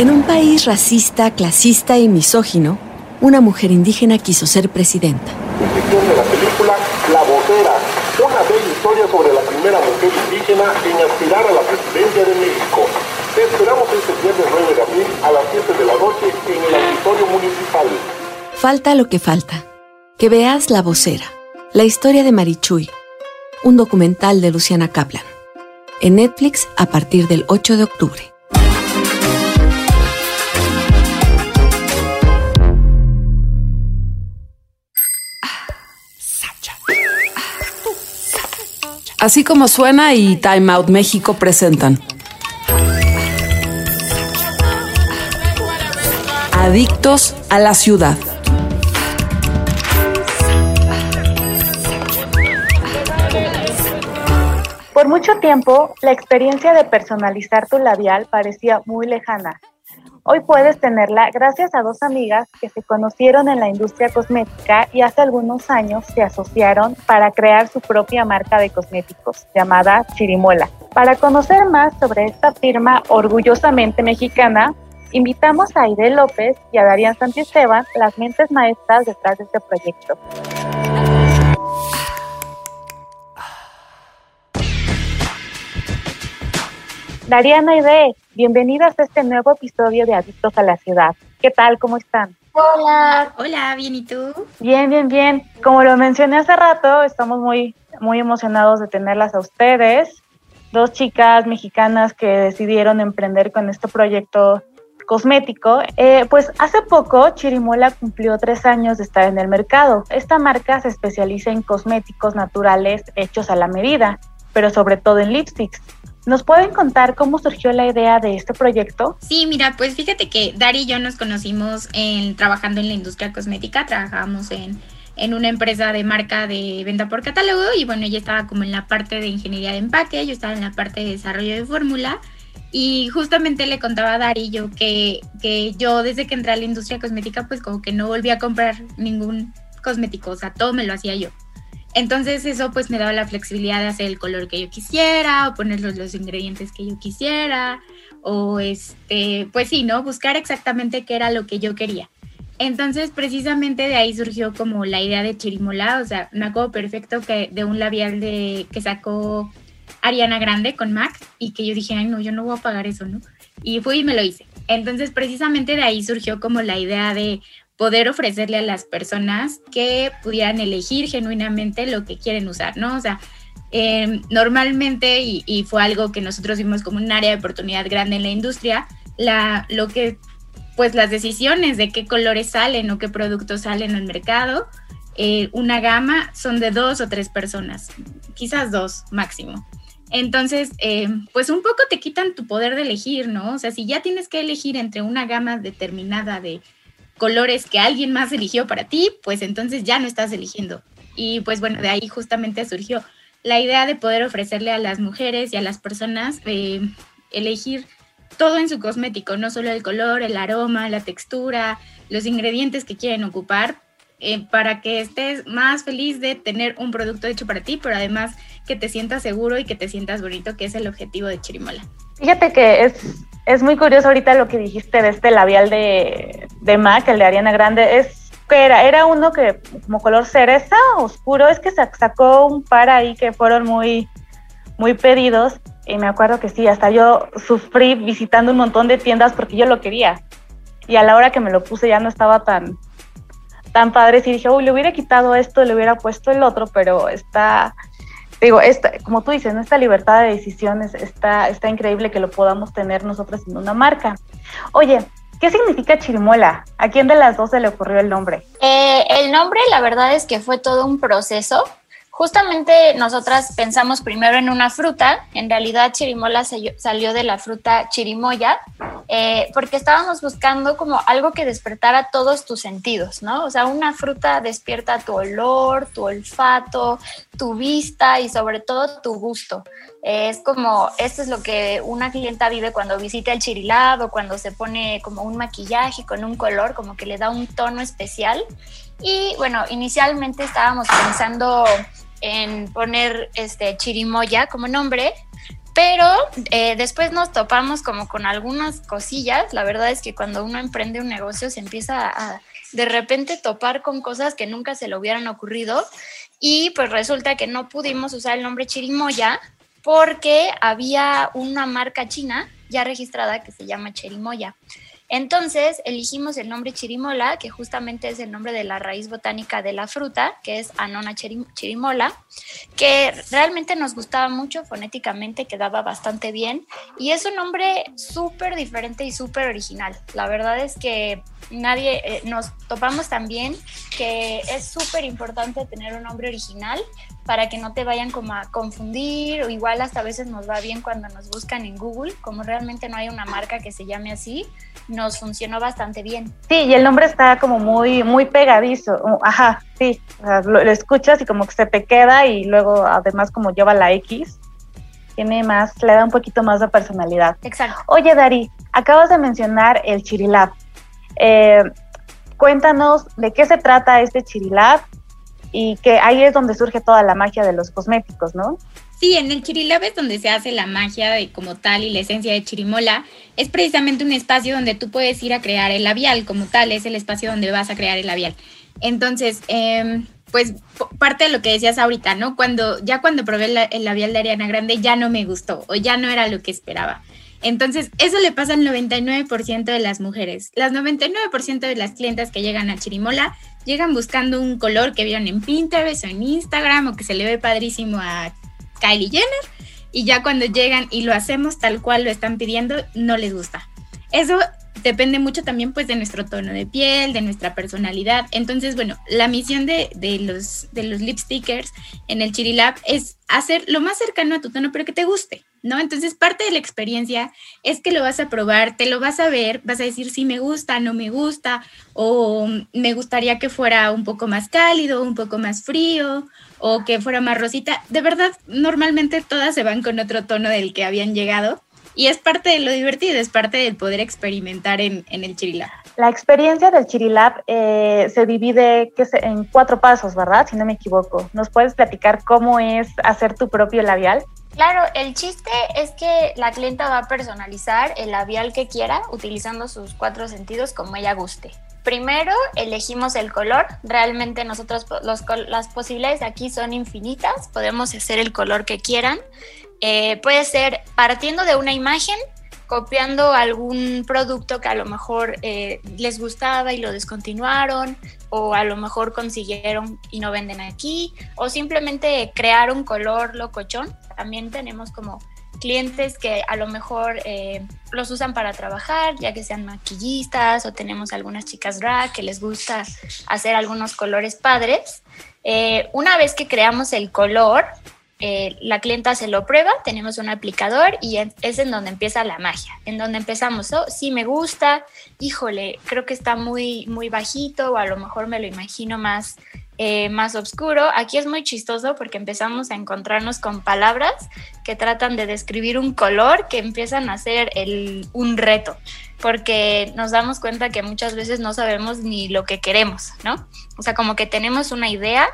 En un país racista, clasista y misógino, una mujer indígena quiso ser presidenta. de la película La Vocera, una bella historia sobre la primera mujer indígena en aspirar a la presidencia de México. Te esperamos este viernes 9 de abril a las 7 de la noche en el auditorio municipal. Falta lo que falta. Que veas La Vocera, la historia de Marichuy, un documental de Luciana Kaplan. En Netflix a partir del 8 de octubre. Así como suena y Time Out México presentan. Adictos a la ciudad. Por mucho tiempo, la experiencia de personalizar tu labial parecía muy lejana. Hoy puedes tenerla gracias a dos amigas que se conocieron en la industria cosmética y hace algunos años se asociaron para crear su propia marca de cosméticos llamada Chirimola. Para conocer más sobre esta firma orgullosamente mexicana, invitamos a Aide López y a Darían Santisteban, las mentes maestras detrás de este proyecto. Dariana Aide, bienvenidas a este nuevo episodio de Adictos a la Ciudad. ¿Qué tal? ¿Cómo están? Hola. Hola, bien, ¿y tú? Bien, bien, bien. Como lo mencioné hace rato, estamos muy, muy emocionados de tenerlas a ustedes. Dos chicas mexicanas que decidieron emprender con este proyecto cosmético. Eh, pues hace poco Chirimola cumplió tres años de estar en el mercado. Esta marca se especializa en cosméticos naturales hechos a la medida, pero sobre todo en lipsticks. ¿Nos pueden contar cómo surgió la idea de este proyecto? Sí, mira, pues fíjate que Dari y yo nos conocimos trabajando en la industria cosmética, trabajábamos en, en una empresa de marca de venta por catálogo y bueno, ella estaba como en la parte de ingeniería de empaque, yo estaba en la parte de desarrollo de fórmula y justamente le contaba a Dari yo que, que yo desde que entré a la industria cosmética pues como que no volví a comprar ningún cosmético, o sea, todo me lo hacía yo. Entonces eso pues me daba la flexibilidad de hacer el color que yo quisiera o poner los, ingredientes que yo quisiera o este, pues sí, ¿no? Buscar exactamente qué era lo que yo quería. Entonces precisamente de ahí surgió como la idea de Chirimola, o sea, me acuerdo perfecto que de un labial de, que sacó Ariana Grande con MAC y que yo dije, ay no, yo no voy a pagar eso, ¿no? Y fui y me lo hice. Entonces precisamente de ahí surgió como la idea de poder ofrecerle a las personas que pudieran elegir genuinamente lo que quieren usar, ¿no? O sea, em, normalmente, y, fue algo que nosotros vimos como un área de oportunidad grande en la industria, la, lo que, pues las decisiones de qué colores salen o qué productos salen al mercado, eh, una gama son de dos o tres personas, quizás dos máximo. Entonces, em, pues un poco te quitan tu poder de elegir, ¿no? O sea, si ya tienes que elegir entre una gama determinada de colores que alguien más eligió para ti, pues entonces ya no estás eligiendo. Y pues bueno, de ahí justamente surgió la idea de poder ofrecerle a las mujeres y a las personas eh, elegir todo en su cosmético, no solo el color, el aroma, la textura, los ingredientes que quieren ocupar, eh, para que estés más feliz de tener un producto hecho para ti, pero además que te sientas seguro y que te sientas bonito, que es el objetivo de Chirimola. Fíjate que es, es muy curioso ahorita lo que dijiste de este labial de, de MAC, el de Ariana Grande. Es era, era uno que como color cereza oscuro, es que sacó un par ahí que fueron muy, muy pedidos. Y me acuerdo que sí, hasta yo sufrí visitando un montón de tiendas porque yo lo quería. Y a la hora que me lo puse ya no estaba tan, tan padre. Y dije, uy, le hubiera quitado esto, le hubiera puesto el otro, pero está, digo, esta, como tú dices, esta libertad de decisiones está, está increíble que lo podamos tener nosotros en una marca. Oye, ¿qué significa chirimola? ¿A quién de las dos se le ocurrió el nombre? Eh, el nombre, la verdad es que fue todo un proceso. Justamente nosotras pensamos primero en una fruta, en realidad chirimola salió de la fruta chirimoya, eh, porque estábamos buscando como algo que despertara todos tus sentidos, ¿no? O sea, una fruta despierta tu olor, tu olfato, tu vista y sobre todo tu gusto. es como, esto es lo que una clienta vive cuando visita el chirilado, cuando se pone como un maquillaje con un color, como que le da un tono especial. Y bueno, inicialmente estábamos pensando en poner este chirimoya como nombre, Pero eh, después nos topamos como con algunas cosillas. La verdad es que cuando uno emprende un negocio se empieza a de repente topar con cosas que nunca se le hubieran ocurrido. Y pues resulta que no pudimos usar el nombre Chirimoya porque había una marca china ya registrada que se llama Chirimoya. Entonces elegimos el nombre chirimola, que justamente es el nombre de la raíz botánica de la fruta, que es Anona chirimola, que realmente nos gustaba mucho fonéticamente, quedaba bastante bien y es un nombre súper diferente y súper original. La verdad es que nadie eh, nos topamos también que es súper importante tener un nombre original para que no te vayan como a confundir o igual hasta a veces nos va bien cuando nos buscan en Google, como realmente no hay una marca que se llame así, nos funcionó bastante bien. Sí, y el nombre está como muy, muy pegadizo. Ajá, sí. lo, escuchas y como que se te queda y luego además como lleva la X, tiene más, le da un poquito más de personalidad. Exacto. Oye, Dari, acabas de mencionar el Chirilab. Eh, cuéntanos de qué se trata este Chirilab y que ahí es donde surge toda la magia de los cosméticos, ¿no? Sí, en el Chirilab es donde se hace la magia de como tal y la esencia de Chirimola. Es precisamente un espacio donde tú puedes ir a crear el labial como tal, es el espacio donde vas a crear el labial. Entonces, em, pues parte de lo que decías ahorita, ¿no? Cuando ya cuando probé el labial de Ariana Grande ya no me gustó o ya no era lo que esperaba. Entonces, eso le pasa al 99% de las mujeres. Las 99% de las clientas que llegan a Chirimola llegan buscando un color que vieron en Pinterest o en Instagram o que se le ve padrísimo a Kylie Jenner y ya cuando llegan y lo hacemos tal cual lo están pidiendo, no les gusta. Eso depende mucho también pues de nuestro tono de piel, de nuestra personalidad. Entonces, bueno, la misión de, los, de los lipstickers en el Chirilab es hacer lo más cercano a tu tono, pero que te guste, ¿no? Entonces, parte de la experiencia es que lo vas a probar, te lo vas a ver, vas a decir si me gusta, no me gusta, o me gustaría que fuera un poco más cálido, un poco más frío, o que fuera más rosita. De verdad, normalmente todas se van con otro tono del que habían llegado y es parte de lo divertido, es parte del poder experimentar en, el Chirilab. La experiencia del Chirilab eh, se divide en cuatro pasos, ¿verdad? Si no me equivoco. ¿Nos puedes platicar cómo es hacer tu propio labial? Claro, el chiste es que la clienta va a personalizar el labial que quiera utilizando sus cuatro sentidos como ella guste. Primero elegimos el color. Realmente nosotros las posibilidades aquí son infinitas. Podemos hacer el color que quieran. Eh, puede ser partiendo de una imagen, copiando algún producto que a lo mejor eh, les gustaba y lo descontinuaron, o a lo mejor consiguieron y no venden aquí, o simplemente crear un color locochón. También tenemos como clientes que a lo mejor eh, los usan para trabajar, ya que sean maquillistas, o tenemos algunas chicas drag que les gusta hacer algunos colores padres. una vez que creamos el color, eh, la clienta se lo prueba, tenemos un aplicador y es en donde empieza la magia, en donde empezamos, oh, sí me gusta, híjole, creo que está muy, muy bajito o a lo mejor me lo imagino más, eh, más oscuro. Aquí es muy chistoso porque empezamos a encontrarnos con palabras que tratan de describir un color que empiezan a ser un reto porque nos damos cuenta que muchas veces no sabemos ni lo que queremos, ¿no? O sea, como que tenemos una idea,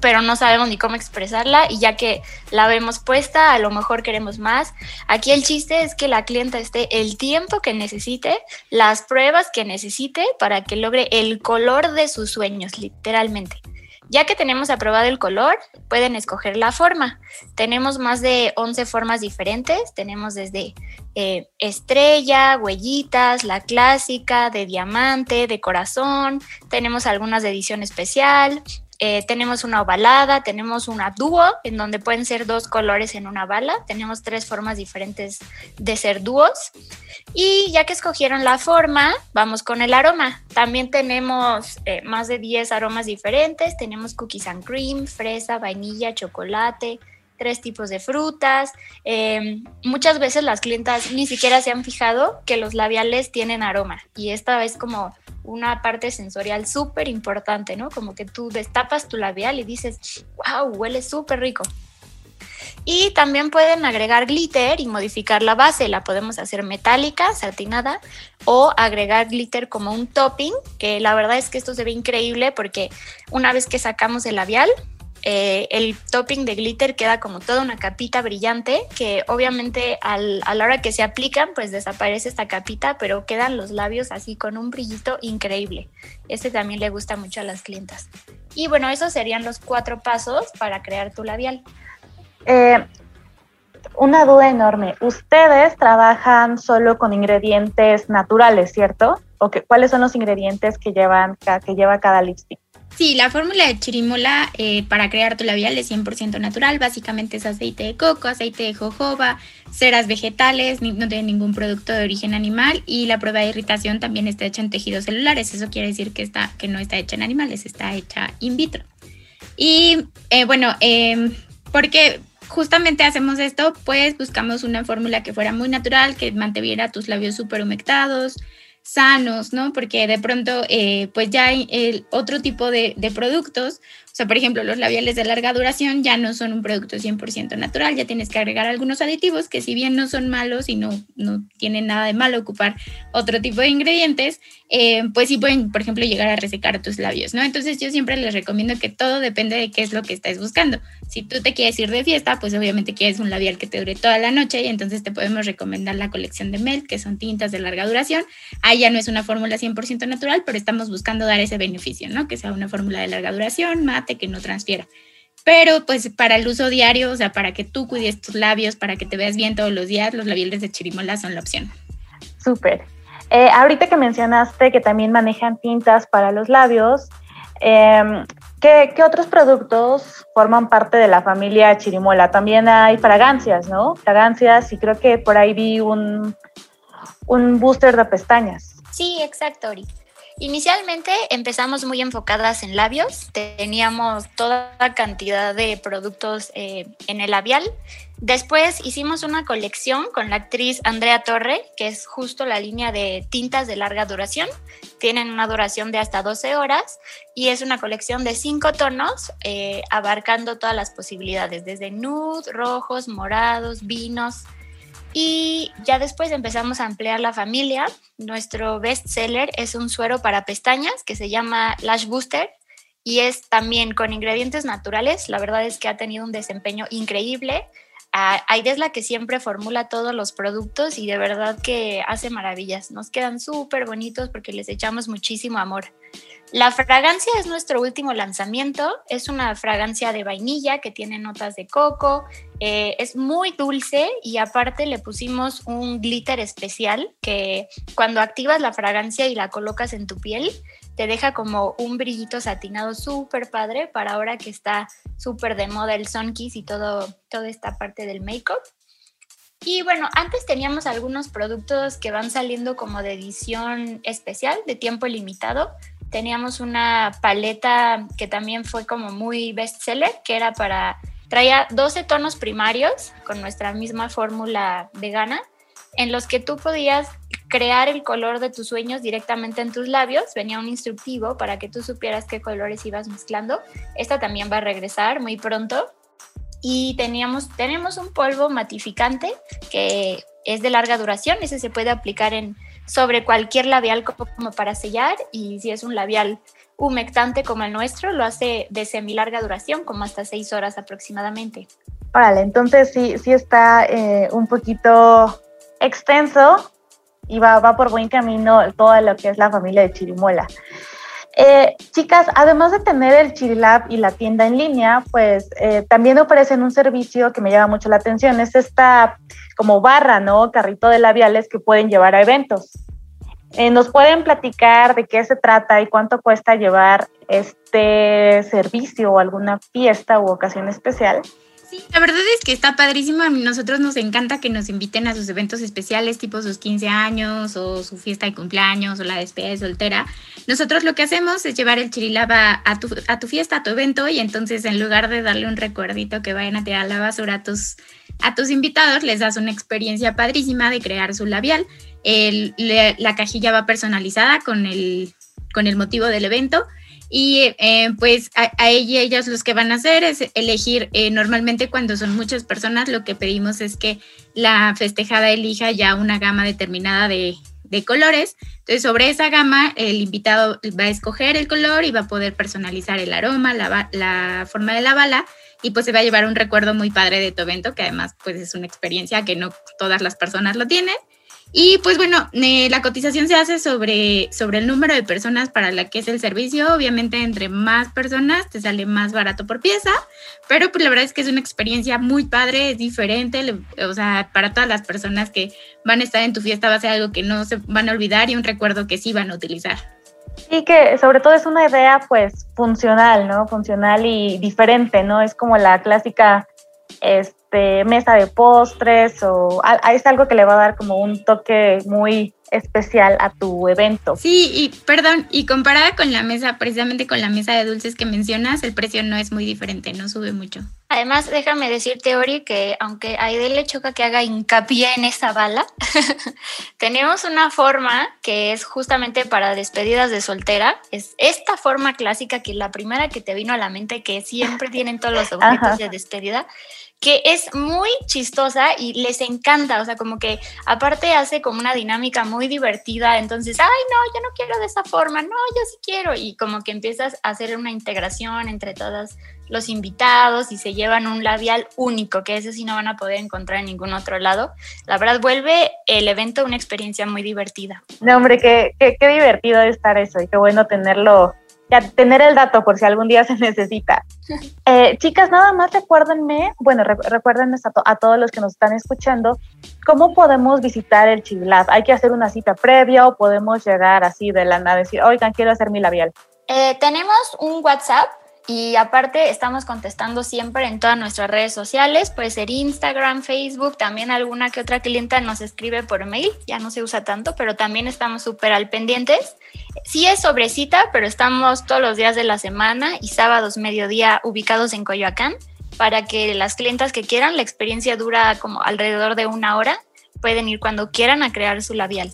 pero no sabemos ni cómo expresarla y ya que la vemos puesta, a lo mejor queremos más. Aquí el chiste es que la clienta esté el tiempo que necesite, las pruebas que necesite para que logre el color de sus sueños, literalmente. Ya que tenemos aprobado el color, pueden escoger la forma. Tenemos más de 11 formas diferentes. Tenemos desde eh, estrella, huellitas, la clásica, de diamante, de corazón. Tenemos algunas de edición especial, eh, tenemos una ovalada, tenemos una dúo, en donde pueden ser dos colores en una bala. Tenemos tres formas diferentes de ser dúos. Y ya que escogieron la forma, vamos con el aroma. También tenemos eh, más de 10 aromas diferentes. Tenemos cookies and cream, fresa, vainilla, chocolate, tres tipos de frutas. Eh, muchas veces las clientas ni siquiera se han fijado que los labiales tienen aroma. Y esta es como una parte sensorial súper importante, ¿no? Como que tú destapas tu labial y dices, wow, huele súper rico. Y también pueden agregar glitter y modificar la base. La podemos hacer metálica, satinada, o agregar glitter como un topping, que la verdad es que esto se ve increíble porque una vez que sacamos el labial, eh, el topping de glitter queda como toda una capita brillante que obviamente a la hora que se aplican pues desaparece esta capita, pero quedan los labios así con un brillito increíble. Este también le gusta mucho a las clientas. Y bueno, esos serían los cuatro pasos para crear tu labial. Eh, una duda enorme. Ustedes trabajan solo con ingredientes naturales, ¿cierto? ¿O cuáles son los ingredientes que, llevan, que lleva cada lipstick? Sí, la fórmula de chirimola eh, para crear tu labial es 100% natural. Básicamente es aceite de coco, aceite de jojoba, ceras vegetales, no tiene ningún producto de origen animal y la prueba de irritación también está hecha en tejidos celulares. Eso quiere decir que, está, que no está hecha en animales, está hecha in vitro. Y eh, bueno, eh, porque justamente hacemos esto, pues buscamos una fórmula que fuera muy natural, que mantuviera tus labios súper humectados, sanos, ¿no? Porque de pronto, eh, pues ya hay el otro tipo de, de, productos sea, por ejemplo, los labiales de larga duración ya no son un producto 100% natural, ya tienes que agregar algunos aditivos que si bien no son malos y no, no tienen nada de malo ocupar otro tipo de ingredientes, eh, pues sí pueden, por ejemplo, llegar a resecar tus labios, ¿no? Entonces yo siempre les recomiendo que todo depende de qué es lo que estés buscando. Si tú te quieres ir de fiesta, pues obviamente quieres un labial que te dure toda la noche y entonces te podemos recomendar la colección de Melt, que son tintas de larga duración. Ahí ya no es una fórmula 100% natural, pero estamos buscando dar ese beneficio, ¿no? Que sea una fórmula de larga duración, más que no transfiera. Pero pues para el uso diario, o sea, para que tú cuides tus labios, para que te veas bien todos los días, los labiales de chirimola son la opción. Súper. Eh, ahorita que mencionaste que también manejan tintas para los labios, em, ¿qué, ¿qué, otros productos forman parte de la familia chirimola? También hay fragancias, ¿no? Fragancias y creo que por ahí vi un, un booster de pestañas. Sí, exacto, Ori. Inicialmente empezamos muy enfocadas en labios, teníamos toda cantidad de productos eh, en el labial. Después hicimos una colección con la actriz Andrea Torre, que es justo la línea de tintas de larga duración. Tienen una duración de hasta 12 horas y es una colección de cinco tonos eh, abarcando todas las posibilidades, desde nude, rojos, morados, vinos, y ya después empezamos a ampliar la familia. Nuestro best seller es un suero para pestañas que se llama Lash Booster y es también con ingredientes naturales. La verdad es que ha tenido un desempeño increíble. Aide es la que siempre formula todos los productos y de verdad que hace maravillas. Nos quedan súper bonitos porque les echamos muchísimo amor. La fragancia es nuestro último lanzamiento. Es una fragancia de vainilla que tiene notas de coco. Eh, es muy dulce y aparte le pusimos un glitter especial que cuando activas la fragancia y la colocas en tu piel, te deja como un brillito satinado súper padre para ahora que está súper de moda el sun kiss y todo, toda esta parte del make-up. Y bueno, antes teníamos algunos productos que van saliendo como de edición especial, de tiempo limitado. Teníamos una paleta que también fue como muy bestseller, que era para, traía 12 tonos primarios con nuestra misma fórmula vegana, en los que tú podías crear el color de tus sueños directamente en tus labios. Venía un instructivo para que tú supieras qué colores ibas mezclando. Esta también va a regresar muy pronto. Y teníamos, tenemos un polvo matificante que es de larga duración. Ese se puede aplicar en, sobre cualquier labial como, para sellar. Y si es un labial humectante como el nuestro, lo hace de semi larga duración, como hasta seis horas aproximadamente. Órale, entonces sí, sí está eh, un poquito extenso y va, va por buen camino todo lo que es la familia de Chirimuela. Eh, chicas, además de tener el Chirilab y la tienda en línea, pues eh, también ofrecen un servicio que me llama mucho la atención, es esta como barra, ¿no? Carrito de labiales que pueden llevar a eventos. Eh, ¿Nos pueden platicar de qué se trata y cuánto cuesta llevar este servicio o alguna fiesta u ocasión especial? La verdad es que está padrísimo. A nosotros nos encanta que nos inviten a sus eventos especiales, tipo sus 15 años o su fiesta de cumpleaños o la despedida de soltera. Nosotros lo que hacemos es llevar el chirilaba a tu, fiesta, a tu evento, y entonces en lugar de darle un recuerdito que vayan a tirar la basura a tus, invitados, les das una experiencia padrísima de crear su labial. la cajilla va personalizada con el motivo del evento y eh, pues a, ella y ellas los que van a hacer es elegir, eh, normalmente cuando son muchas personas, lo que pedimos es que la festejada elija ya una gama determinada de, de colores. Entonces, sobre esa gama, el invitado va a escoger el color y va a poder personalizar el aroma, la, la forma de la bala y pues se va a llevar un recuerdo muy padre de tu evento, que además pues es una experiencia que no todas las personas lo tienen. Y pues bueno, eh, la cotización se hace sobre, sobre el número de personas para la que es el servicio. Obviamente, entre más personas te sale más barato por pieza, pero pues la verdad es que es una experiencia muy padre, es diferente. O sea, para todas las personas que van a estar en tu fiesta va a ser algo que no se van a olvidar y un recuerdo que sí van a utilizar. Y que sobre todo es una idea pues funcional, ¿no? Funcional y diferente, ¿no? Es como la clásica este, mesa de postres o es algo que le va a dar como un toque muy especial a tu evento. Sí, y perdón, y comparada con la mesa, precisamente con la mesa de dulces que mencionas, el precio no es muy diferente, no sube mucho. Además, déjame decirte, Ori, que aunque a Aide le choca que haga hincapié en esa bala, tenemos una forma que es justamente para despedidas de soltera. Es esta forma clásica que la primera que te vino a la mente, que siempre tienen todos los objetos de despedida que es muy chistosa y les encanta, o sea, como que aparte hace como una dinámica muy divertida, entonces, ay, no, yo no quiero de esa forma, no, yo sí quiero, y como que empiezas a hacer una integración entre todos los invitados y se llevan un labial único, que ese sí no van a poder encontrar en ningún otro lado. La verdad, vuelve el evento una experiencia muy divertida. No, hombre, qué, qué, qué divertido estar eso y qué bueno tenerlo tener el dato por si algún día se necesita. Eh, chicas, nada más recuérdenme, bueno, recuérdenme a, todos los que nos están escuchando, ¿cómo podemos visitar el Chilab? ¿Hay que hacer una cita previa o podemos llegar así de la nada, decir, oigan, quiero hacer mi labial? Eh, tenemos un WhatsApp y aparte estamos contestando siempre en todas nuestras redes sociales, puede ser Instagram, Facebook, también alguna que otra clienta nos escribe por mail, ya no se usa tanto, pero también estamos súper al pendientes. Sí es sobre cita, pero estamos todos los días de la semana y sábados mediodía ubicados en Coyoacán para que las clientas que quieran, la experiencia dura como alrededor de una hora, pueden ir cuando quieran a crear su labial.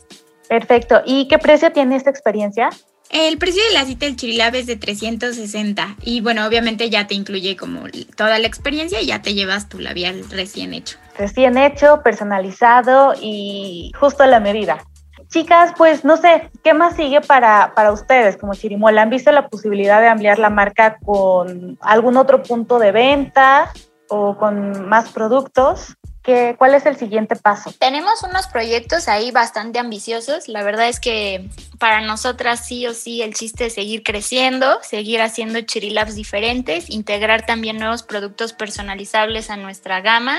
Perfecto. ¿Y qué precio tiene esta experiencia? El precio de la cita del Chirilab es de 360 y bueno, obviamente ya te incluye como toda la experiencia y ya te llevas tu labial recién hecho. Recién hecho, personalizado y justo a la medida. Chicas, pues no sé, ¿qué más sigue para, para ustedes como Chirimola? ¿Han visto la posibilidad de ampliar la marca con algún otro punto de venta o con más productos? ¿Qué, ¿Cuál es el siguiente paso? Tenemos unos proyectos ahí bastante ambiciosos. La verdad es que para nosotras sí o sí el chiste es seguir creciendo, seguir haciendo chirilabs diferentes, integrar también nuevos productos personalizables a nuestra gama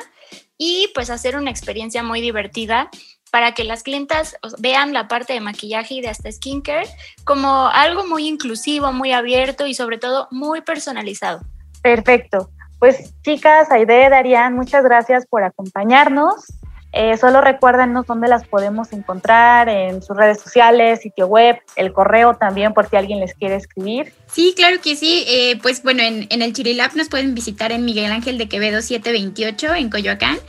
y pues hacer una experiencia muy divertida para que las clientas vean la parte de maquillaje y de hasta skincare como algo muy inclusivo, muy abierto y sobre todo muy personalizado. Perfecto. Pues chicas, Aide, Darían, muchas gracias por acompañarnos. Eh, solo recuérdanos dónde las podemos encontrar en sus redes sociales, sitio web, el correo también por si alguien les quiere escribir. Sí, claro que sí. Eh, pues bueno, en, en el Chirilab nos pueden visitar en Miguel Ángel de Quevedo 728 en Coyoacán.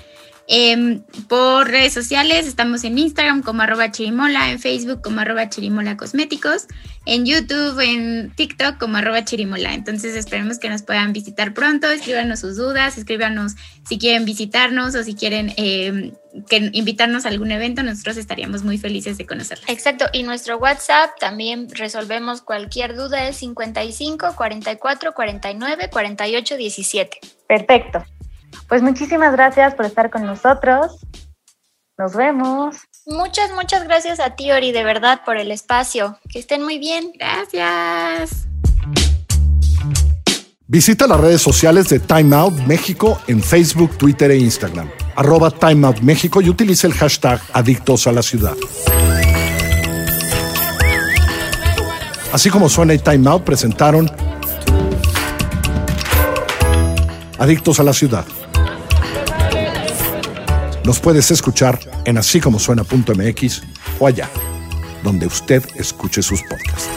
Em, por redes sociales estamos en Instagram como arroba chirimola, en Facebook como arroba chirimola cosméticos, en YouTube, en TikTok como arroba chirimola. Entonces esperemos que nos puedan visitar pronto, escríbanos sus dudas, escríbanos si quieren visitarnos o si quieren em, que invitarnos a algún evento, nosotros estaríamos muy felices de conocerlos. Exacto, y nuestro WhatsApp también resolvemos cualquier duda, es 55 44 49 48 17. Perfecto. Pues muchísimas gracias por estar con nosotros. Nos vemos. Muchas, muchas gracias a ti, Ori, de verdad, por el espacio. Que estén muy bien. Gracias. Visita las redes sociales de Time Out México en Facebook, Twitter e Instagram. Arroba Time Out México y utilice el hashtag Adictos a la Ciudad. Así como suena y Time Out presentaron Adictos a la Ciudad. Nos puedes escuchar en así como suena.mx o allá, donde usted escuche sus podcasts.